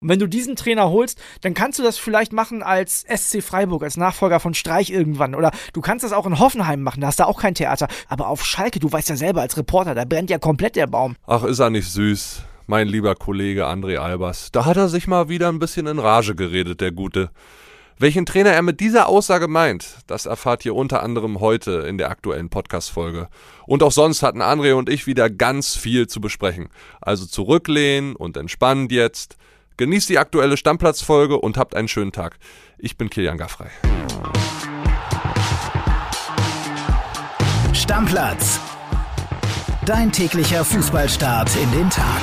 Und wenn du diesen Trainer holst, dann kannst du das vielleicht machen als SC Freiburg, als Nachfolger von Streich irgendwann. Oder du kannst das auch in Hoffenheim machen, da hast du auch kein Theater. Aber auf Schalke, du weißt ja selber als Reporter, da brennt ja komplett der Baum. Ach, ist er nicht süß, mein lieber Kollege André Albers. Da hat er sich mal wieder ein bisschen in Rage geredet, der Gute. Welchen Trainer er mit dieser Aussage meint, das erfahrt ihr unter anderem heute in der aktuellen Podcast-Folge. Und auch sonst hatten André und ich wieder ganz viel zu besprechen. Also zurücklehnen und entspannt jetzt. Genießt die aktuelle Stammplatzfolge und habt einen schönen Tag. Ich bin Kilian Gaffrey. Stammplatz. Dein täglicher Fußballstart in den Tag.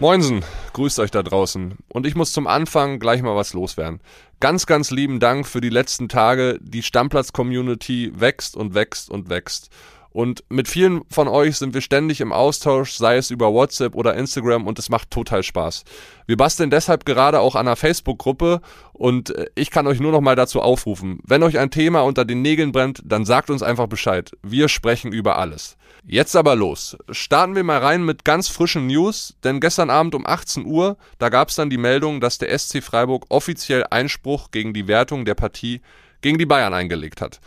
Moinsen, grüßt euch da draußen. Und ich muss zum Anfang gleich mal was loswerden. Ganz, ganz lieben Dank für die letzten Tage. Die Stammplatz-Community wächst und wächst und wächst. Und mit vielen von euch sind wir ständig im Austausch, sei es über WhatsApp oder Instagram und es macht total Spaß. Wir basteln deshalb gerade auch an einer Facebook-Gruppe und äh, ich kann euch nur noch mal dazu aufrufen. Wenn euch ein Thema unter den Nägeln brennt, dann sagt uns einfach Bescheid. Wir sprechen über alles. Jetzt aber los. Starten wir mal rein mit ganz frischen News, denn gestern Abend um 18 Uhr, da gab es dann die Meldung, dass der SC Freiburg offiziell Einspruch gegen die Wertung der Partie gegen die Bayern eingelegt hat.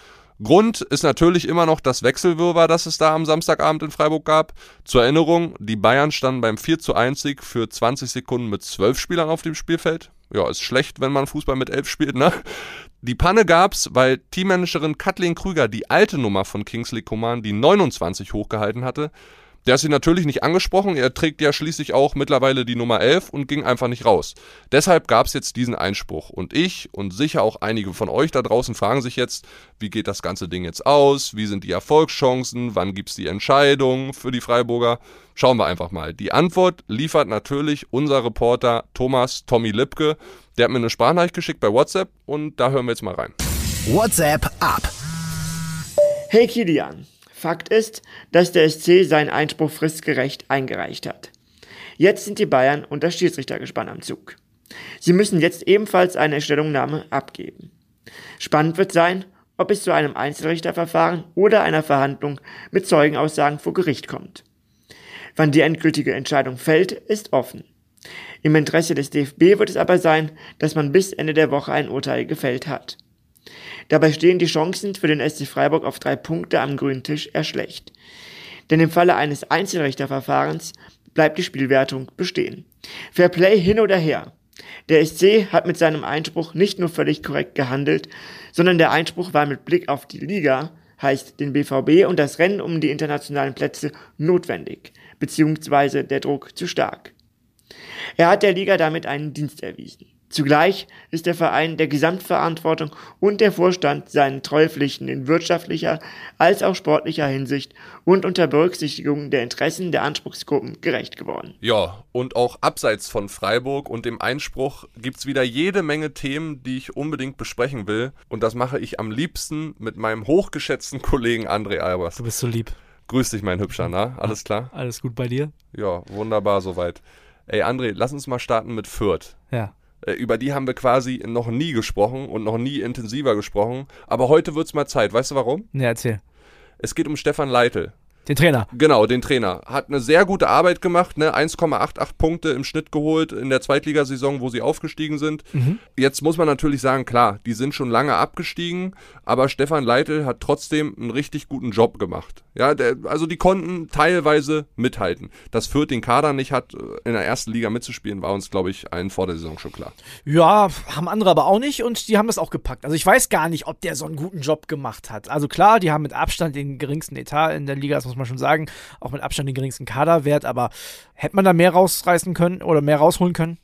Grund ist natürlich immer noch das Wechselwirrwarr, das es da am Samstagabend in Freiburg gab. Zur Erinnerung, die Bayern standen beim 4 zu 1 Sieg für 20 Sekunden mit 12 Spielern auf dem Spielfeld. Ja, ist schlecht, wenn man Fußball mit 11 spielt, ne? Die Panne gab's, weil Teammanagerin Kathleen Krüger die alte Nummer von Kingsley Coman, die 29, hochgehalten hatte. Der hat sie natürlich nicht angesprochen, er trägt ja schließlich auch mittlerweile die Nummer 11 und ging einfach nicht raus. Deshalb gab es jetzt diesen Einspruch. Und ich und sicher auch einige von euch da draußen fragen sich jetzt, wie geht das ganze Ding jetzt aus? Wie sind die Erfolgschancen? Wann gibt's die Entscheidung für die Freiburger? Schauen wir einfach mal. Die Antwort liefert natürlich unser Reporter Thomas Tommy Lipke. Der hat mir eine Sprachnachricht geschickt bei WhatsApp und da hören wir jetzt mal rein. WhatsApp ab. Hey Kilian. Fakt ist, dass der SC seinen Einspruch fristgerecht eingereicht hat. Jetzt sind die Bayern und das Schiedsrichtergespann am Zug. Sie müssen jetzt ebenfalls eine Stellungnahme abgeben. Spannend wird sein, ob es zu einem Einzelrichterverfahren oder einer Verhandlung mit Zeugenaussagen vor Gericht kommt. Wann die endgültige Entscheidung fällt, ist offen. Im Interesse des DFB wird es aber sein, dass man bis Ende der Woche ein Urteil gefällt hat. Dabei stehen die Chancen für den SC Freiburg auf drei Punkte am grünen Tisch eher schlecht. Denn im Falle eines Einzelrichterverfahrens bleibt die Spielwertung bestehen. Fair Play hin oder her. Der SC hat mit seinem Einspruch nicht nur völlig korrekt gehandelt, sondern der Einspruch war mit Blick auf die Liga, heißt den BVB und das Rennen um die internationalen Plätze notwendig, beziehungsweise der Druck zu stark. Er hat der Liga damit einen Dienst erwiesen. Zugleich ist der Verein der Gesamtverantwortung und der Vorstand seinen Treuepflichten in wirtschaftlicher als auch sportlicher Hinsicht und unter Berücksichtigung der Interessen der Anspruchsgruppen gerecht geworden. Ja, und auch abseits von Freiburg und dem Einspruch gibt es wieder jede Menge Themen, die ich unbedingt besprechen will. Und das mache ich am liebsten mit meinem hochgeschätzten Kollegen André Albers. Du bist so lieb. Grüß dich, mein Hübscher, na? Alles klar? Alles gut bei dir? Ja, wunderbar soweit. Ey, André, lass uns mal starten mit Fürth. Ja. Äh, über die haben wir quasi noch nie gesprochen und noch nie intensiver gesprochen. Aber heute wird es mal Zeit. Weißt du warum? Ja, erzähl. Es geht um Stefan Leitl. Den Trainer. Genau, den Trainer. Hat eine sehr gute Arbeit gemacht, ne? 1,88 Punkte im Schnitt geholt in der Zweitligasaison, wo sie aufgestiegen sind. Mhm. Jetzt muss man natürlich sagen, klar, die sind schon lange abgestiegen, aber Stefan Leitl hat trotzdem einen richtig guten Job gemacht. Ja, der, also die konnten teilweise mithalten. Dass Fürth den Kader nicht hat, in der ersten Liga mitzuspielen, war uns, glaube ich, allen vor der Saison schon klar. Ja, haben andere aber auch nicht und die haben das auch gepackt. Also ich weiß gar nicht, ob der so einen guten Job gemacht hat. Also klar, die haben mit Abstand den geringsten Etat in der Liga, das muss muss man schon sagen. Auch mit Abstand den geringsten Kaderwert, aber hätte man da mehr rausreißen können oder mehr rausholen können?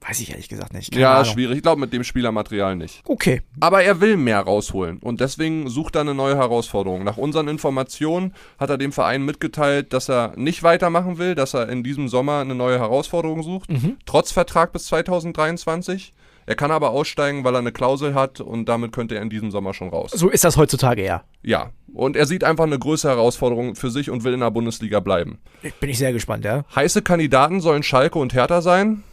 Weiß ich ehrlich gesagt nicht. Keine ja, Ahnung. schwierig. Ich glaube mit dem Spielermaterial nicht. Okay. Aber er will mehr rausholen und deswegen sucht er eine neue Herausforderung. Nach unseren Informationen hat er dem Verein mitgeteilt, dass er nicht weitermachen will, dass er in diesem Sommer eine neue Herausforderung sucht, mhm. trotz Vertrag bis 2023. Er kann aber aussteigen, weil er eine Klausel hat und damit könnte er in diesem Sommer schon raus. So ist das heutzutage ja. Ja. Und er sieht einfach eine größere Herausforderung für sich und will in der Bundesliga bleiben. Bin ich sehr gespannt, ja. Heiße Kandidaten sollen Schalke und Hertha sein.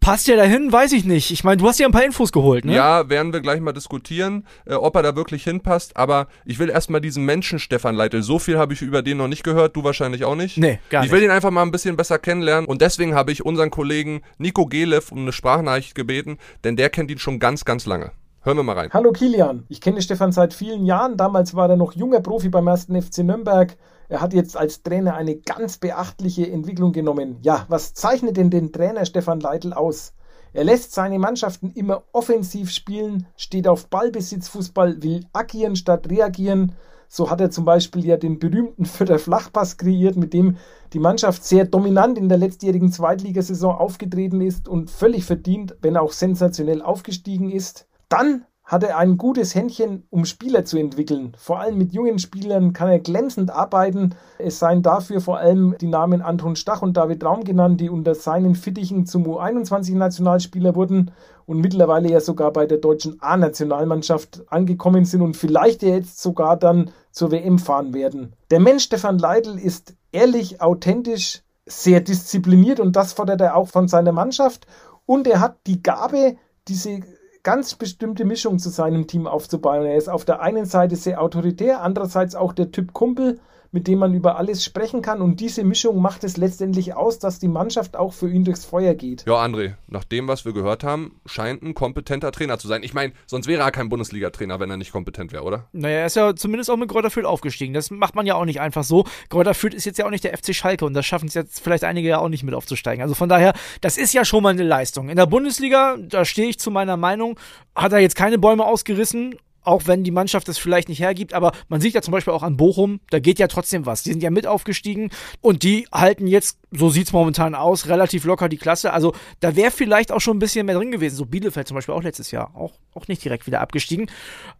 Passt ja dahin, weiß ich nicht. Ich meine, du hast ja ein paar Infos geholt, ne? Ja, werden wir gleich mal diskutieren, äh, ob er da wirklich hinpasst. Aber ich will erstmal diesen Menschen Stefan Leitl. So viel habe ich über den noch nicht gehört, du wahrscheinlich auch nicht. Nee, gar Ich will ihn einfach mal ein bisschen besser kennenlernen. Und deswegen habe ich unseren Kollegen Nico Gelev um eine Sprachnachricht gebeten, denn der kennt ihn schon ganz, ganz lange. Hören wir mal rein. Hallo Kilian, ich kenne Stefan seit vielen Jahren. Damals war er noch junger Profi beim ersten FC Nürnberg. Er hat jetzt als Trainer eine ganz beachtliche Entwicklung genommen. Ja, was zeichnet denn den Trainer Stefan Leitl aus? Er lässt seine Mannschaften immer offensiv spielen, steht auf Ballbesitzfußball, will agieren statt reagieren. So hat er zum Beispiel ja den berühmten Vierter Flachpass kreiert, mit dem die Mannschaft sehr dominant in der letztjährigen Zweitligasaison aufgetreten ist und völlig verdient, wenn auch sensationell aufgestiegen ist. Dann hat er ein gutes Händchen, um Spieler zu entwickeln. Vor allem mit jungen Spielern kann er glänzend arbeiten. Es seien dafür vor allem die Namen Anton Stach und David Raum genannt, die unter seinen Fittichen zum U21-Nationalspieler wurden und mittlerweile ja sogar bei der deutschen A-Nationalmannschaft angekommen sind und vielleicht ja jetzt sogar dann zur WM fahren werden. Der Mensch Stefan Leitl ist ehrlich, authentisch, sehr diszipliniert und das fordert er auch von seiner Mannschaft. Und er hat die Gabe, diese ganz bestimmte Mischung zu seinem Team aufzubauen. Er ist auf der einen Seite sehr autoritär, andererseits auch der Typ Kumpel, mit dem man über alles sprechen kann. Und diese Mischung macht es letztendlich aus, dass die Mannschaft auch für ihn durchs Feuer geht. Ja, André, nach dem, was wir gehört haben, scheint ein kompetenter Trainer zu sein. Ich meine, sonst wäre er kein Bundesliga-Trainer, wenn er nicht kompetent wäre, oder? Naja, er ist ja zumindest auch mit Kräuter Fürth aufgestiegen. Das macht man ja auch nicht einfach so. Kräuter Fürth ist jetzt ja auch nicht der FC Schalke und das schaffen es jetzt vielleicht einige ja auch nicht mit aufzusteigen. Also von daher, das ist ja schon mal eine Leistung. In der Bundesliga, da stehe ich zu meiner Meinung, hat er jetzt keine Bäume ausgerissen auch wenn die Mannschaft es vielleicht nicht hergibt, aber man sieht ja zum Beispiel auch an Bochum, da geht ja trotzdem was. Die sind ja mit aufgestiegen und die halten jetzt, so sieht es momentan aus, relativ locker die Klasse. Also da wäre vielleicht auch schon ein bisschen mehr drin gewesen. So Bielefeld zum Beispiel auch letztes Jahr, auch, auch nicht direkt wieder abgestiegen.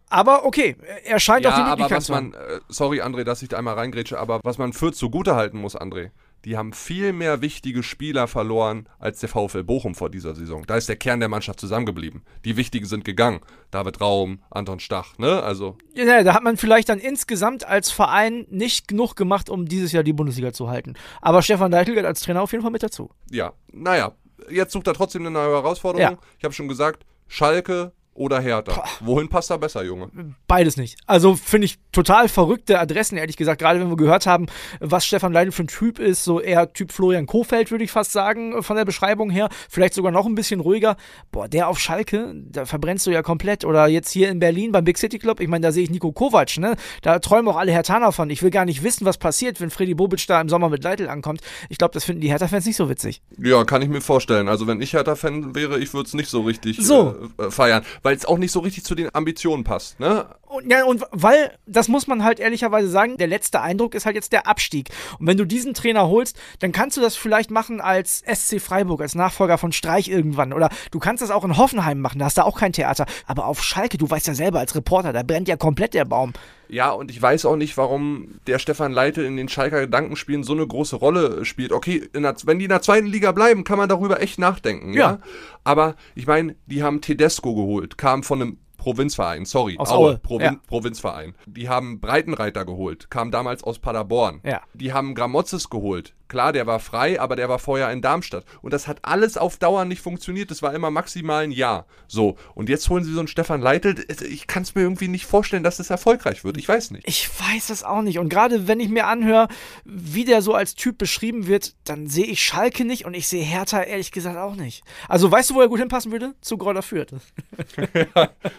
Aber okay, er scheint ja, auch die aber Möglichkeit was zu haben. man, äh, sorry André, dass ich da einmal reingrätsche, aber was man Fürth zugute halten muss, André, die haben viel mehr wichtige Spieler verloren als der VfL Bochum vor dieser Saison. Da ist der Kern der Mannschaft zusammengeblieben. Die wichtigen sind gegangen. David Raum, Anton Stach, ne? Also, Ja, da hat man vielleicht dann insgesamt als Verein nicht genug gemacht, um dieses Jahr die Bundesliga zu halten. Aber Stefan Deichel gehört als Trainer auf jeden Fall mit dazu. ja, naja. Jetzt sucht er trotzdem eine neue Herausforderung. Ja. Ich habe schon gesagt, Schalke oder Hertha. Wohin passt er besser, Junge? Beides nicht. Also finde ich total verrückte Adressen, ehrlich gesagt. Gerade wenn wir gehört haben, was Stefan Leitl für ein Typ ist, so eher Typ Florian Kofeld, würde ich fast sagen, von der Beschreibung her. Vielleicht sogar noch ein bisschen ruhiger. Boah, der auf Schalke, da verbrennst du ja komplett. Oder jetzt hier in Berlin beim Big City Club, ich meine, da sehe ich Nico Kovac, ne? Da träumen auch alle Hertaner von. Ich will gar nicht wissen, was passiert, wenn Freddy Bobic da im Sommer mit Leitl ankommt. Ich glaube, das finden die Hertha-Fans nicht so witzig. Ja, kann ich mir vorstellen. Also wenn ich Hertha-Fan wäre, ich würde es nicht so richtig So. Äh, feiern, weil es auch nicht so richtig zu den Ambitionen passt. Ne? Und, ja, und weil, das muss man halt ehrlicherweise sagen, der letzte Eindruck ist halt jetzt der Abstieg. Und wenn du diesen Trainer holst, dann kannst du das vielleicht machen als SC Freiburg, als Nachfolger von Streich irgendwann. Oder du kannst das auch in Hoffenheim machen, da hast du auch kein Theater. Aber auf Schalke, du weißt ja selber als Reporter, da brennt ja komplett der Baum. Ja, und ich weiß auch nicht, warum der Stefan Leitl in den Schalker Gedankenspielen so eine große Rolle spielt. Okay, der, wenn die in der zweiten Liga bleiben, kann man darüber echt nachdenken. Ja. Ja. Aber ich meine, die haben Tedesco geholt, kam von einem Provinzverein, sorry, Aus Aue, Provin ja. Provinzverein. Die haben Breitenreiter geholt, kam damals aus Paderborn. Ja. Die haben Gramotzes geholt. Klar, der war frei, aber der war vorher in Darmstadt. Und das hat alles auf Dauer nicht funktioniert. Das war immer maximal ein Jahr. So, und jetzt holen sie so einen Stefan Leitl. Ich kann es mir irgendwie nicht vorstellen, dass das erfolgreich wird. Ich weiß nicht. Ich weiß es auch nicht. Und gerade wenn ich mir anhöre, wie der so als Typ beschrieben wird, dann sehe ich Schalke nicht und ich sehe Hertha ehrlich gesagt auch nicht. Also weißt du, wo er gut hinpassen würde? Zu Gräuter Fürth.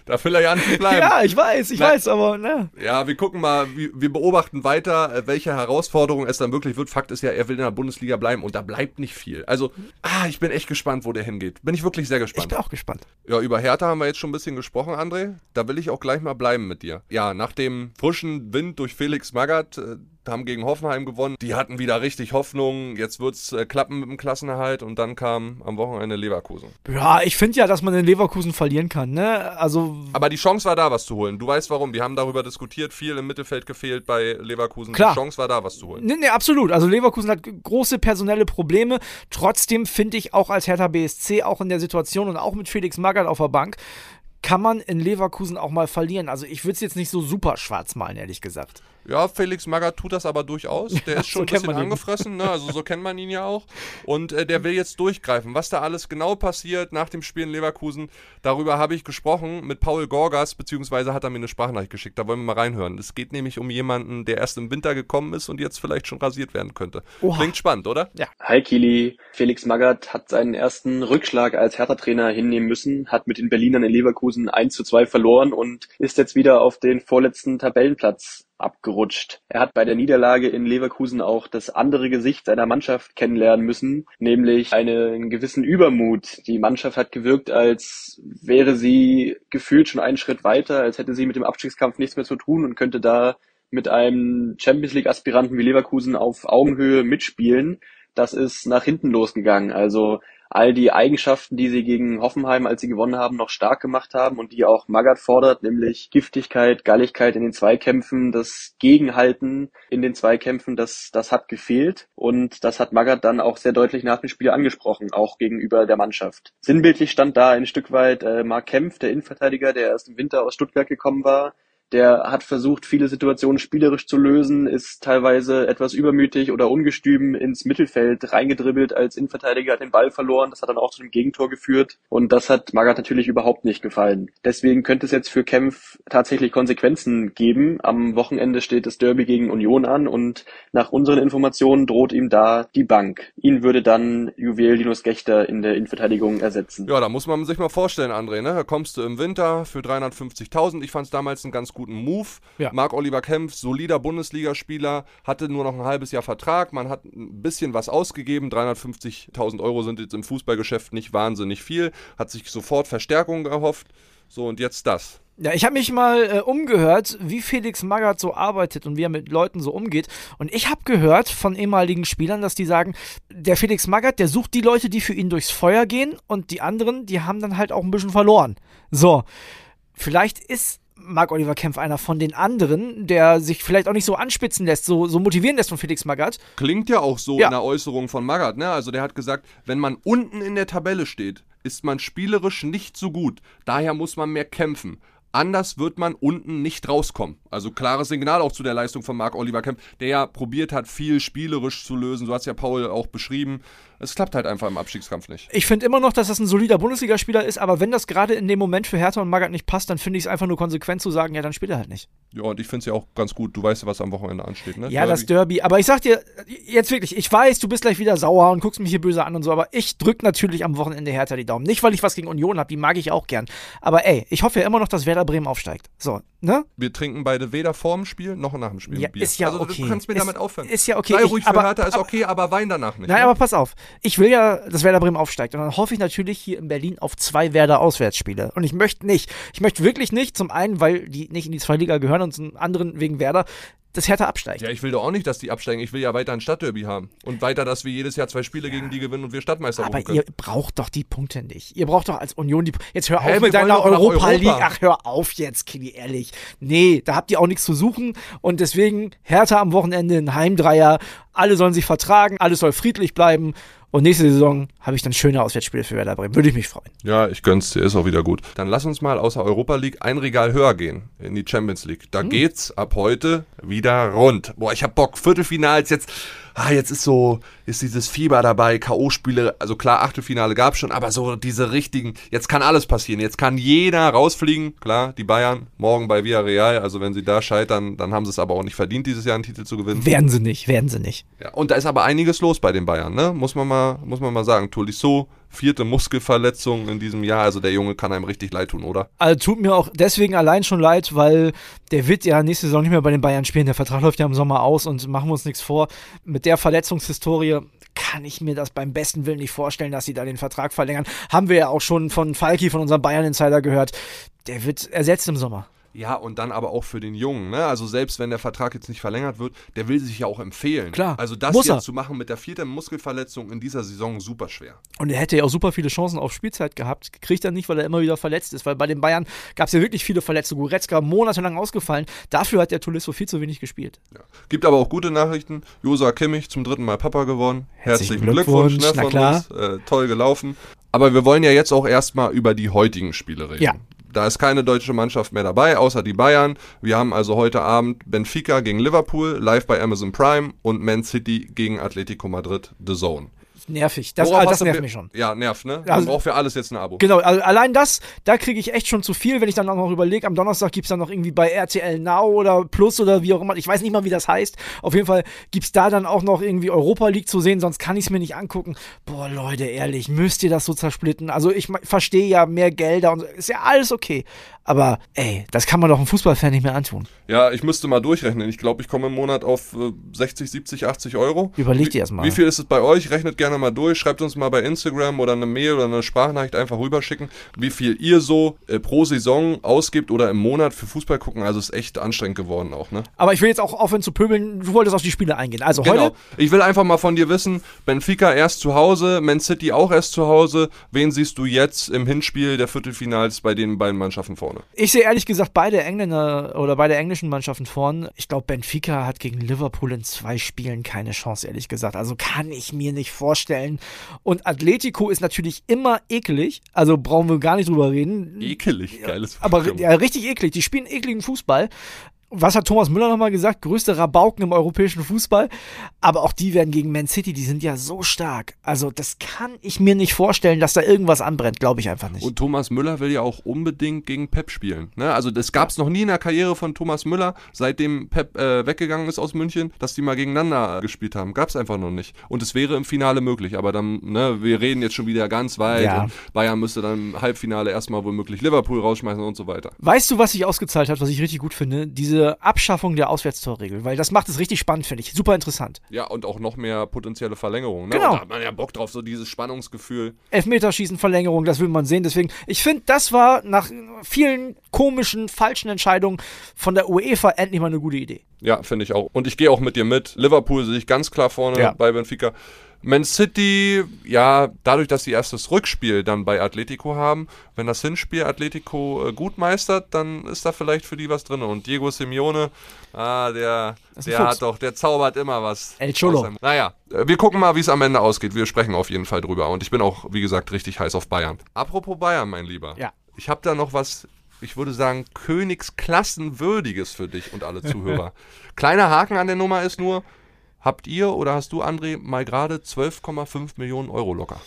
Da will er ja nicht bleiben. Ja, ich weiß, ich Na- weiß, aber ne. Ja, wir gucken mal, wir beobachten weiter, äh, welche Herausforderung es dann wirklich wird. Fakt ist ja, er will in der Bundesliga bleiben und da bleibt nicht viel. Also, ah, ich bin echt gespannt, wo der hingeht. Bin ich wirklich sehr Ich gespannt. bin auch gespannt. Ja, über Hertha haben wir jetzt schon ein bisschen gesprochen, André. Da will ich auch gleich mal bleiben mit dir. Ja, nach dem frischen Wind durch Felix Magath, äh, haben gegen Hoffenheim gewonnen. Die hatten wieder richtig Hoffnung. Jetzt wird's äh, klappen mit dem Klassenerhalt und dann kam am Wochenende Leverkusen. Ja, ich finde ja, dass man in Leverkusen verlieren kann, ne? Also, Aber die Chance war da, was zu holen. Du weißt warum. Wir haben darüber diskutiert. Viel im Mittelfeld gefehlt bei Leverkusen. Klar. Die Chance war da, was zu holen. ne, ne, absolut. Also Leverkusen hat große personelle Probleme. Trotzdem finde ich auch als Hertha BSC, auch in der Situation und auch mit Felix Magath auf der Bank, kann man in Leverkusen auch mal verlieren. Also ich würde es jetzt nicht so super schwarz malen, ehrlich gesagt. Ja, Felix Magath tut das aber durchaus. Der ist schon so ein bisschen angefressen, ne? also so kennt man ihn ja auch. Und äh, der will jetzt durchgreifen. Was da alles genau passiert nach dem Spiel in Leverkusen, darüber habe ich gesprochen mit Paul Gorgas, beziehungsweise hat er mir eine Sprachnachricht geschickt. Da wollen wir mal reinhören. Es geht nämlich um jemanden, der erst im Winter gekommen ist und jetzt vielleicht schon rasiert werden könnte. Oha. Klingt spannend, oder? Hi Kili, Felix Magath hat seinen ersten Rückschlag als Hertha-Trainer hinnehmen müssen, hat mit den Berlinern in Leverkusen 1 zu 2 verloren und ist jetzt wieder auf den vorletzten Tabellenplatz abgerutscht. Er hat bei der Niederlage in Leverkusen auch das andere Gesicht seiner Mannschaft kennenlernen müssen, nämlich einen gewissen Übermut. Die Mannschaft hat gewirkt, als wäre sie gefühlt schon einen Schritt weiter, als hätte sie mit dem Abstiegskampf nichts mehr zu tun und könnte da mit einem Champions League Aspiranten wie Leverkusen auf Augenhöhe mitspielen. Das ist nach hinten losgegangen. Also all die Eigenschaften, die sie gegen Hoffenheim, als sie gewonnen haben, noch stark gemacht haben und die auch Magath fordert, nämlich Giftigkeit, Galligkeit in den Zweikämpfen, das Gegenhalten in den Zweikämpfen, das, das hat gefehlt. Und das hat Magath dann auch sehr deutlich nach dem Spiel angesprochen, auch gegenüber der Mannschaft. Sinnbildlich stand da ein Stück weit äh, Mark Kempf, der Innenverteidiger, der erst im Winter aus Stuttgart gekommen war, der hat versucht, viele Situationen spielerisch zu lösen, ist teilweise etwas übermütig oder ungestüm ins Mittelfeld reingedribbelt als Innenverteidiger, hat den Ball verloren. Das hat dann auch zu einem Gegentor geführt. Und das hat Magath natürlich überhaupt nicht gefallen. Deswegen könnte es jetzt für Kempf tatsächlich Konsequenzen geben. Am Wochenende steht das Derby gegen Union an und nach unseren Informationen droht ihm da die Bank. Ihn würde dann Juwel Linus Gechter in der Innenverteidigung ersetzen. Ja, da muss man sich mal vorstellen, André, ne? Da kommst du im Winter für 350.000. Ich fand es damals einen ganz guten Move. Ja. Marc Oliver Kempf, solider Bundesligaspieler, hatte nur noch ein halbes Jahr Vertrag. Man hat ein bisschen was ausgegeben. 350.000 Euro sind jetzt im Fußballgeschäft nicht wahnsinnig viel. Hat sich sofort Verstärkung erhofft. So, und jetzt das. Ja, ich habe mich mal äh, umgehört, wie Felix Magath so arbeitet und wie er mit Leuten so umgeht. Und ich habe gehört von ehemaligen Spielern, dass die sagen, der Felix Magath, der sucht die Leute, die für ihn durchs Feuer gehen und die anderen, die haben dann halt auch ein bisschen verloren. So, vielleicht ist Marc Oliver Kempf einer von den anderen, der sich vielleicht auch nicht so anspitzen lässt, so, so motivieren lässt von Felix Magath. Klingt ja auch so Ja. in der Äußerung von Magath, ne? Also der hat gesagt, wenn man unten in der Tabelle steht, ist man spielerisch nicht so gut. Daher muss man mehr kämpfen. Anders wird man unten nicht rauskommen. Also klares Signal auch zu der Leistung von Marc Oliver Kemp, der ja probiert hat, viel spielerisch zu lösen. So hat es ja Paul auch beschrieben. Es klappt halt einfach im Abstiegskampf nicht. Ich finde immer noch, dass das ein solider Bundesligaspieler ist, aber wenn das gerade in dem Moment für Hertha und Magath nicht passt, dann finde ich es einfach nur konsequent zu sagen, ja, dann spielt er halt nicht. Ja, und ich finde es ja auch ganz gut. Du weißt ja, was am Wochenende ansteht, ne? Ja, das Derby. Derby. Aber ich sag dir, jetzt wirklich, ich weiß, du bist gleich wieder sauer und guckst mich hier böse an und so, aber ich drück natürlich am Wochenende Hertha die Daumen. Nicht, weil ich was gegen Union habe, die mag ich auch gern. Aber ey, ich hoffe ja immer noch, dass Werder Bremen aufsteigt. So, ne? Wir trinken beide weder vor dem Spiel noch nach dem Spiel Ja, Bier. ist ja also okay. du kannst mir Ist- damit aufhören. ist ja okay. Sei Ich- ruhig für aber- Hertha, ist aber- okay, aber wein danach nicht. Nein, ne? aber pass auf. Ich will ja, dass Werder Bremen aufsteigt. Und dann hoffe ich natürlich hier in Berlin auf zwei Werder Auswärtsspiele. Und ich möchte nicht, ich möchte wirklich nicht, zum einen, weil die nicht in die zwei Liga gehören und zum anderen wegen Werder, dass Hertha absteigt. Ja, ich will doch auch nicht, dass die absteigen. Ich will ja weiter ein Stadtderby haben. Und weiter, dass wir jedes Jahr zwei Spiele gegen die gewinnen und wir Stadtmeister Aber ihr braucht doch die Punkte nicht. Ihr braucht doch als Union die. Jetzt hör Hä, auf mit deiner Europa Europa. League. Ach, hör auf jetzt, Kili, ehrlich. Nee, da habt ihr auch nichts zu suchen. Und deswegen Hertha am Wochenende ein Heimdreier. Alle sollen sich vertragen, alles soll friedlich bleiben. Und nächste Saison habe ich dann schöne Auswärtsspiele für Werder Bremen. Würde ich mich freuen. Ja, ich gönn's dir, ist auch wieder gut. Dann lass uns mal außer Europa League ein Regal höher gehen, in die Champions League. Da geht's ab heute wieder rund. Boah, ich hab Bock, Viertelfinals jetzt. Ah, jetzt ist so, ist dieses Fieber dabei, K.O.-Spiele, also klar, Achtelfinale gab's schon, aber so diese richtigen, jetzt kann alles passieren. Jetzt kann jeder rausfliegen. Klar, die Bayern, morgen bei Villarreal, also wenn sie da scheitern, dann haben sie es aber auch nicht verdient, dieses Jahr einen Titel zu gewinnen. Werden sie nicht, werden sie nicht. Ja, und da ist aber einiges los bei den Bayern, ne? Muss man mal, muss man mal sagen. Tolisso, vierte Muskelverletzung in diesem Jahr, also der Junge kann einem richtig leid tun, oder? Also tut mir auch deswegen allein schon leid, weil der wird ja nächste Saison nicht mehr bei den Bayern spielen. Der Vertrag läuft ja im Sommer aus und machen wir uns nichts vor. Mit der Verletzungshistorie kann ich mir das beim besten Willen nicht vorstellen, dass sie da den Vertrag verlängern. Haben wir ja auch schon von Falki, von unserem Bayern-Insider gehört. Der wird ersetzt im Sommer. Ja, und dann aber auch für den Jungen, ne? Also selbst wenn der Vertrag jetzt nicht verlängert wird, der will sich ja auch empfehlen. Klar, Also das muss jetzt er. zu machen mit der vierten Muskelverletzung in dieser Saison super schwer. Und er hätte ja auch super viele Chancen auf Spielzeit gehabt. Kriegt er nicht, weil er immer wieder verletzt ist. Weil bei den Bayern gab es ja wirklich viele Verletzte. Goretzka monatelang ausgefallen. Dafür hat der Tolisso viel zu wenig gespielt. Ja. Gibt aber auch gute Nachrichten. Josa Kimmich zum dritten Mal Papa geworden. Herzlichen Herzlichen Glückwunsch, Glückwunsch, ne, von klar. uns. Äh, toll gelaufen. Aber wir wollen ja jetzt auch erstmal über die heutigen Spiele reden. Ja. Da ist keine deutsche Mannschaft mehr dabei, außer die Bayern. Wir haben also heute Abend Benfica gegen Liverpool, live bei Amazon Prime und Man City gegen Atletico Madrid, The Zone. Nervig. Das, Worauf das du nervt mich schon. Ja, nervt, ne? Man Also- braucht für alles jetzt ein Abo. Genau, also allein das, da kriege ich echt schon zu viel, wenn ich dann auch noch überlege, am Donnerstag gibt's dann noch irgendwie bei RTL Now oder Plus oder wie auch immer, ich weiß nicht mal, wie das heißt. Auf jeden Fall gibt's da dann auch noch irgendwie Europa League zu sehen, sonst kann ich's mir nicht angucken. Boah, Leute, ehrlich, müsst ihr das so zersplitten? Also ich verstehe ja mehr Gelder und ist ja alles okay. Aber ey, das kann man doch einem Fußballfan nicht mehr antun. Ja, ich müsste mal durchrechnen. Ich glaube, ich komme im Monat auf äh, 60, 70, 80 Euro. Überleg Wie- dir erst mal. Wie viel ist es bei euch? Rechnet gerne mal durch. Schreibt uns mal bei Instagram oder eine Mail oder eine Sprachnachricht einfach rüberschicken, wie viel ihr so äh, pro Saison ausgibt oder im Monat für Fußball gucken. Also ist echt anstrengend geworden auch, ne? Aber ich will jetzt auch aufhören zu pöbeln, du wolltest auf die Spiele eingehen. Also Genau. heute, Ich will einfach mal von dir wissen, Benfica erst zu Hause, Man City auch erst zu Hause. Wen siehst du jetzt im Hinspiel der Viertelfinals bei den beiden Mannschaften vorne? Ich sehe ehrlich gesagt beide Engländer oder beide englischen Mannschaften vorn. Ich glaube, Benfica hat gegen Liverpool in zwei Spielen keine Chance, ehrlich gesagt. Also kann ich mir nicht vorstellen. Und Atletico ist natürlich immer eklig. Also brauchen wir gar nicht drüber reden. Ekelig, geiles Aber Wort. ja, richtig eklig. Die spielen ekligen Fußball. Was hat Thomas Müller nochmal gesagt? Größte Rabauken im europäischen Fußball. Aber auch die werden gegen Man City, die sind ja so stark. Also das kann ich mir nicht vorstellen, dass da irgendwas anbrennt. Glaube ich einfach nicht. Und Thomas Müller will ja auch unbedingt gegen Pep spielen. Ne? Also das gab es noch nie in der Karriere von Thomas Müller, seitdem Pep äh, weggegangen ist aus München, dass die mal gegeneinander äh, gespielt haben. Gab es einfach noch nicht. Und es wäre im Finale möglich. Aber dann, ne, wir reden jetzt schon wieder ganz weit. Ja. Und Bayern müsste dann im Halbfinale erstmal womöglich Liverpool rausschmeißen und so weiter. Weißt du, was sich ausgezahlt hat, was ich richtig gut finde? Diese Abschaffung der Auswärtstorregel, weil das macht es richtig spannend, finde ich. Super interessant. Ja, und auch noch mehr potenzielle Verlängerungen. Ne? Genau. Und da hat man ja Bock drauf, so dieses Spannungsgefühl. Elfmeterschießen, Verlängerung, das will man sehen. Deswegen, ich finde, das war nach vielen komischen, falschen Entscheidungen von der UEFA endlich mal eine gute Idee. Ja, finde ich auch. Und ich gehe auch mit dir mit. Liverpool sehe ich ganz klar vorne Ja. bei Benfica. Man City, ja, dadurch, dass sie erst das Rückspiel dann bei Atletico haben, wenn das Hinspiel Atletico äh, gut meistert, dann ist da vielleicht für die was drin. Und Diego Simeone, ah, der, der Fuchs. hat doch, der zaubert immer was. El Cholo. seinem- Naja, äh, wir gucken mal, wie es am Ende ausgeht. Wir sprechen auf jeden Fall drüber. Und ich bin auch, wie gesagt, richtig heiß auf Bayern. Apropos Bayern, mein Lieber. Ja. Ich habe da noch was, ich würde sagen, Königsklassenwürdiges für dich und alle Zuhörer. Kleiner Haken an der Nummer ist nur, habt ihr oder hast du, André, mal gerade 12,5 Millionen Euro locker?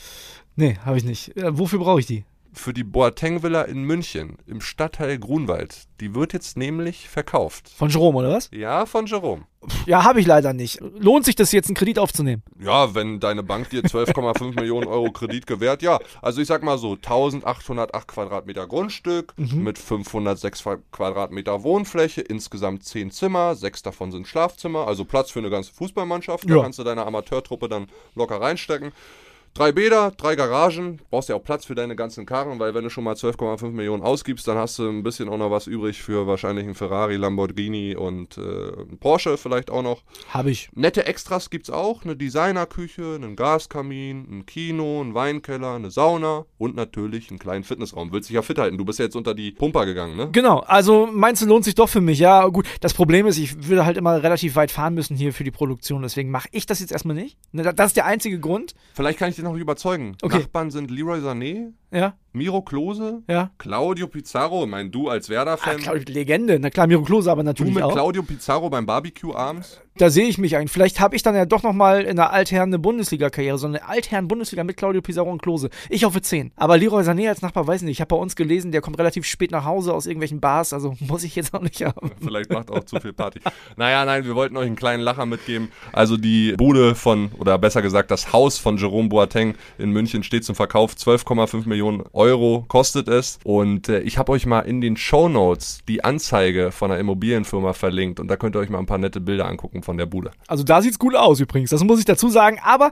Nee, habe ich nicht. Äh, wofür brauche ich die? Für die Boateng-Villa in München im Stadtteil Grunwald. Die wird jetzt nämlich verkauft. Von Jerome, oder was? Ja, von Jerome. Ja, habe ich leider nicht. Lohnt sich das jetzt, einen Kredit aufzunehmen? Ja, wenn deine Bank dir 12,5 Millionen Euro Kredit gewährt, ja. Also ich sag mal so, 1808 Quadratmeter Grundstück mit 506 Quadratmeter Wohnfläche, insgesamt 10 Zimmer, sechs davon sind Schlafzimmer, also Platz für eine ganze Fußballmannschaft. Da Ja. kannst du deine Amateurtruppe dann locker reinstecken. Drei Bäder, drei Garagen, brauchst ja auch Platz für deine ganzen Karren, weil wenn du schon mal 12,5 Millionen ausgibst, dann hast du ein bisschen auch noch was übrig für wahrscheinlich einen Ferrari, Lamborghini und äh, einen Porsche vielleicht auch noch. Habe ich. Nette Extras gibt's auch, eine Designerküche, einen Gaskamin, ein Kino, einen Weinkeller, eine Sauna und natürlich einen kleinen Fitnessraum. Willst dich ja fit halten, du bist ja jetzt unter die Pumper gegangen, ne? Genau, also meinst du, lohnt sich doch für mich? Ja, gut. Das Problem ist, ich würde halt immer relativ weit fahren müssen hier für die Produktion, deswegen mache ich das jetzt erstmal nicht. Ne, da- Das ist der einzige Grund. Vielleicht kann ich dich noch überzeugen. Okay. Nachbarn sind Leroy Sané, Ja, Miro Klose, ja. Claudio Pizarro, mein du als Ah, Werder-Fan. klar, Legende. Na klar, Miro Klose aber du natürlich mit auch. Claudio Pizarro beim Barbecue abends. Da sehe ich mich ein. Vielleicht habe ich dann ja doch noch mal in der Altherren eine Bundesliga-Karriere, so eine Altherren-Bundesliga mit Claudio Pizarro und Klose. Ich hoffe 10. Aber Leroy Sané als Nachbar weiß nicht. Ich habe bei uns gelesen, der kommt relativ spät nach Hause aus irgendwelchen Bars, also muss ich jetzt auch nicht haben. Vielleicht macht auch zu viel Party. Naja, nein, wir wollten euch einen kleinen Lacher mitgeben. Also die Bude von, oder besser gesagt, das Haus von Jerome Boateng in München steht zum Verkauf. 12,5 Millionen Euro kostet es. Und äh, ich habe euch mal in den Show Notes die Anzeige von einer Immobilienfirma verlinkt. Und da könnt ihr euch mal ein paar nette Bilder angucken von der Bude. Also da sieht's gut aus übrigens, das muss ich dazu sagen. Aber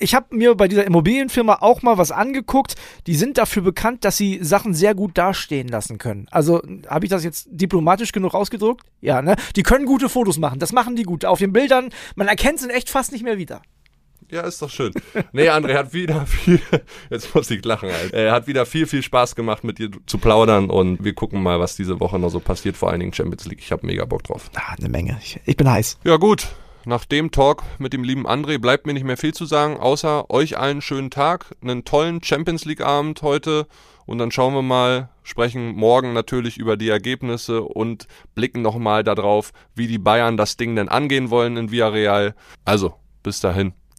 ich habe mir bei dieser Immobilienfirma auch mal was angeguckt. Die sind dafür bekannt, dass sie Sachen sehr gut dastehen lassen können. Also habe ich das jetzt diplomatisch genug ausgedrückt? Ja, ne? Die können gute Fotos machen. Das machen die gut. Auf den Bildern, man erkennt es in echt fast nicht mehr wieder. Ja, ist doch schön. Nee, André hat wieder viel, jetzt muss ich lachen, Alter. Er hat wieder viel, viel Spaß gemacht, mit dir zu plaudern und wir gucken mal, was diese Woche noch so passiert, vor allen Dingen Champions League. Ich habe mega Bock drauf. Ah, eine Menge. Ich, ich bin heiß. Ja, gut. nach dem Talk mit dem lieben André bleibt mir nicht mehr viel zu sagen, außer euch allen schönen Tag, einen tollen Champions League Abend heute und dann schauen wir mal, sprechen morgen natürlich über die Ergebnisse und blicken nochmal darauf, wie die Bayern das Ding denn angehen wollen in Villarreal. Also, bis dahin,